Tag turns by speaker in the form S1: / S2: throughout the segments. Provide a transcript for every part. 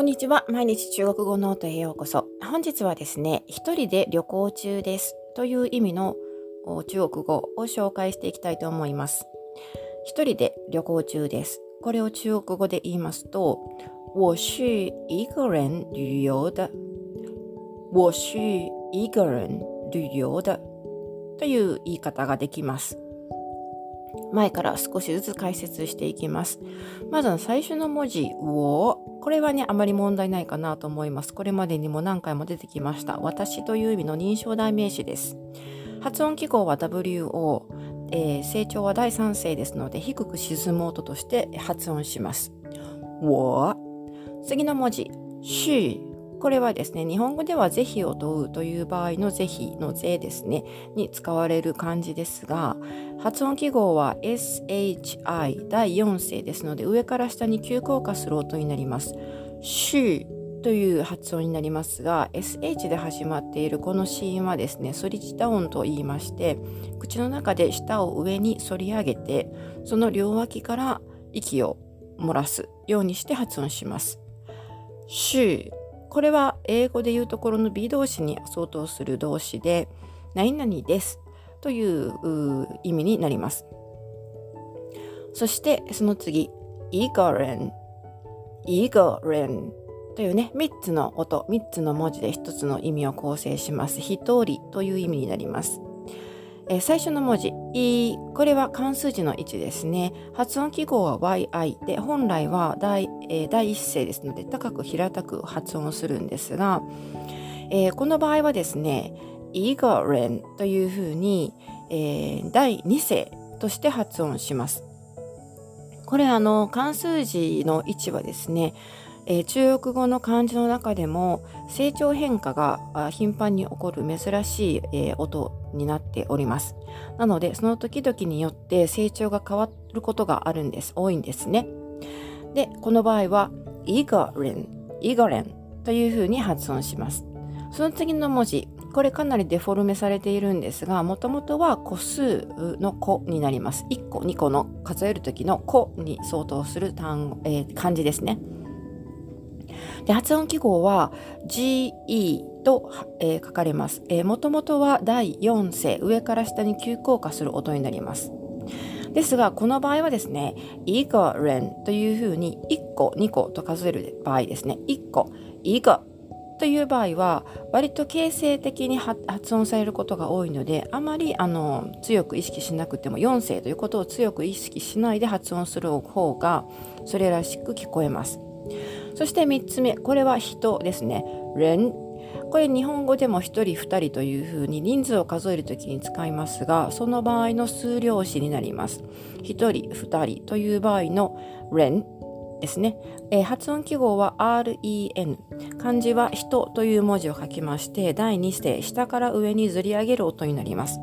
S1: こんにちは。毎日中国語ノートへようこそ。本日はですね、一人で旅行中ですという意味の中国語を紹介していきたいと思います。一人で旅行中です。これを中国語で言いますと、我是一个人旅游的。我是一个人旅游的という言い方ができます。前から少しずつ解説していきます。まず最初の文字、をこれはね、あまり問題ないかなと思います。これまでにも何回も出てきました。私という意味の認証代名詞です。発音記号は WO、えー、成長は第三声ですので、低く沈む音として発音します。我次の文字、しこれはですね、日本語では是非を問うという場合の是非の是ですね、に使われる漢字ですが、発音記号は SHI 第4声ですので、上から下に急降下する音になります。シュという発音になりますが、SH で始まっているこの子音はですね、反り舌音と言いまして、口の中で舌を上に反り上げて、その両脇から息を漏らすようにして発音します。シこれは英語で言うところの B 動詞に相当する動詞で、何々ですという意味になります。そしてその次、イーガレン、イーガレンというね、3つの音、3つの文字で1つの意味を構成します。一人という意味になります。えー、最初の文字、いこれは関数字の位置ですね。発音記号は yi で、本来は第,、えー、第一声ですので、高く平たく発音するんですが、えー、この場合はですね、イガレンというふうに、えー、第二声として発音します。これあの関数字の位置はですね、えー、中国語の漢字の中でも成長変化が頻繁に起こる珍しい、えー、音になっております。なのでその時々によって成長が変わることがあるんです。多いんですね。で、この場合はイガレン、イガレンというふうに発音します。その次の文字、これかなりデフォルメされているんですが、もともとは個数の個になります。1個、2個の数える時の個に相当する単語、えー、漢字ですね。で発音記号は GE と、えー、書かれます。もともとは第4声、上から下に急降下する音になります。ですが、この場合はですね、イガレンというふうに1個、2個と数える場合ですね、1個、イガという場合は割と形成的に発音されることが多いのであまりあの強く意識しなくても4声ということを強く意識しないで発音する方がそれらしく聞こえます。そして3つ目これは人ですね。連これ日本語でも1人2人というふうに人数を数えるときに使いますがその場合の数量詞になります。1人2人という場合の連ですね、えー、発音記号は REN 漢字は人という文字を書きまして第2声下から上にずり上げる音になります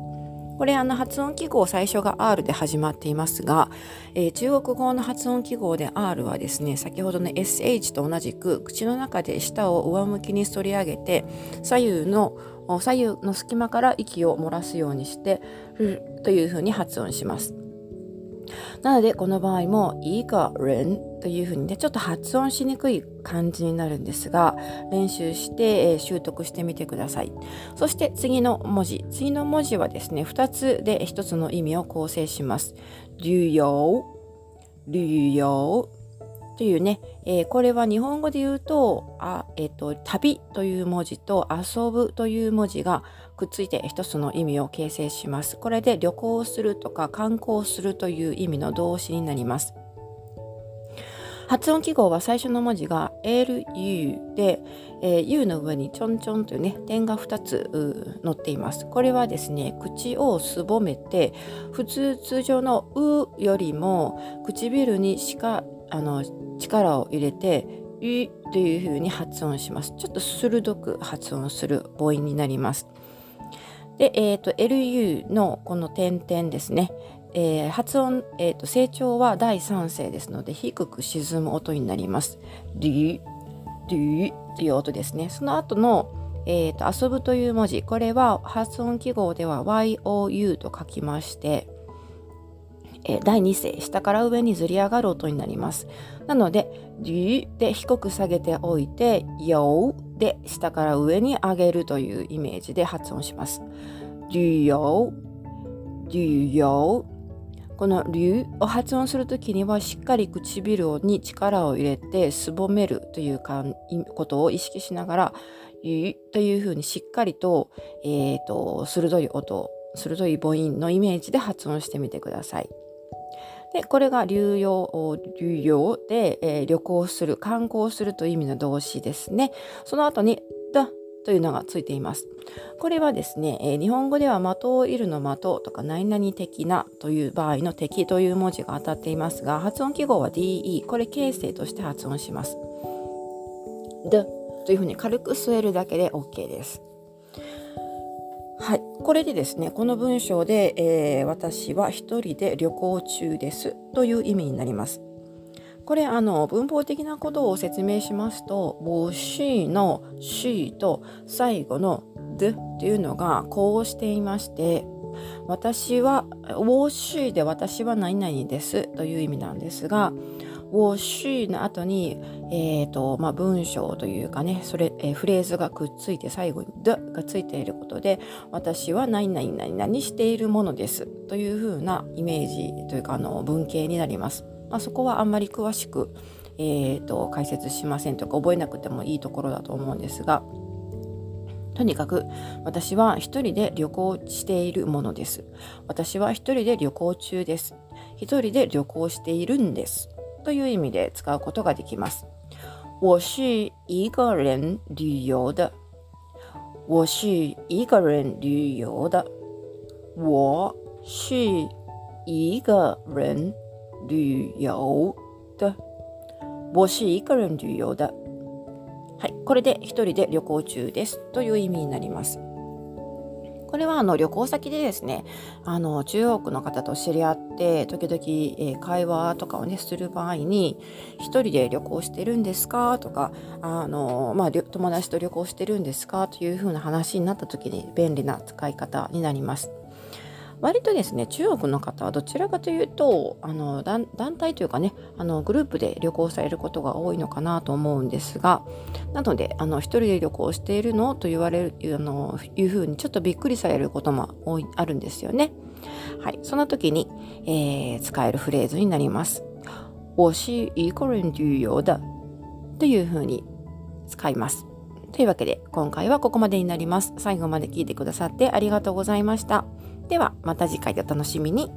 S1: これあの発音記号最初が R で始まっていますが、えー、中国語の発音記号で R はですね先ほどの SH と同じく口の中で舌を上向きに反り上げて左右の左右の隙間から息を漏らすようにしてるというふうに発音します。なのでこの場合もいいかれんというふうにねちょっと発音しにくい感じになるんですが練習して、えー、習得してみてください。そして次の文字。次の文字はですね2つで1つの意味を構成します。流用」「流用。というね、えー、これは日本語で言うと、あえっ、ー、と、旅という文字と遊ぶという文字がくっついて一つの意味を形成します。これで旅行するとか観光するという意味の動詞になります。発音記号は最初の文字が LU で、えー、U の上にちょんちょんというね点が2つ載っています。これはですね口をすぼめて普通通常の「う」よりも唇にしかあの力を入れて「い」というふうに発音します。ちょっと鋭く発音する母音になります。で、えーと、LU のこの点々ですね、えー、発音、えーと、成長は第三声ですので低く沈む音になります。リリという音ですね。その後の、えーと遊ぶという文字。これは発音記号では YOU と書きましてえ第2声下から上にずり上がる音になります。なので「り」で低く下げておいて「よ」で下から上に上げるというイメージで発音します「りよ」「りよ」この「り」を発音するときにはしっかり唇に力を入れてすぼめるということを意識しながら「り」というふうにしっかりと,、えーと、鋭い音鋭い母音のイメージで発音してみてください。でこれが流用流用で、えー、旅行する観光するという意味の動詞ですねその後にというのがついています。これはですね、えー、日本語では的をいるの的とか何々的なという場合の敵という文字が当たっていますが発音記号は DE これ形成として発音します。でというふうに軽く据えるだけで OK です。はい、これでですねこの文章で、えー、私は一人で旅行中ですという意味になります。これあの文法的なことを説明しますと「我是」の「し」と最後の「で」というのがこうしていまして私は「我是」で私は何々ですという意味なんですがをしの後に、えーとまあ、文章というかねそれ、えー、フレーズがくっついて最後に「だ」がついていることで私は何々何々しているものですというふうなイメージというかあの文型になります。まあ、そこはあんまり詳しく、えーと、解説しませんとか覚えなくてもいいところだと思うんですがとにかく私は一人で旅行しているものです。私は一人で旅行中です。一人で旅行しているんです。という意味で使うことができます。我是一个人旅游的。我是一个人旅游的。我是一个人旅游的。我是一个人旅游的。はい、これで一人で旅行中ですという意味になります。これはあの旅行先でですねあの中国の方と知り合って時々、え、会話とかをねする場合に「一人で旅行してるんですか?」とかあの、まあ、友達と旅行してるんですか？というふうな話になった時に便利な使い方になります。割とですね中国の方はどちらかというとあの団体というかねあのグループで旅行されることが多いのかなと思うんですがなのであの一人で旅行しているのと言われるあのいうふうにちょっとびっくりされることも多いあるんですよね。はい、その時に、えー、使えるフレーズになります。我是一个人旅游的というふうに使います。というわけで今回はここまでになります。最後まで聞いてくださってありがとうございました。ではまた次回お楽しみに。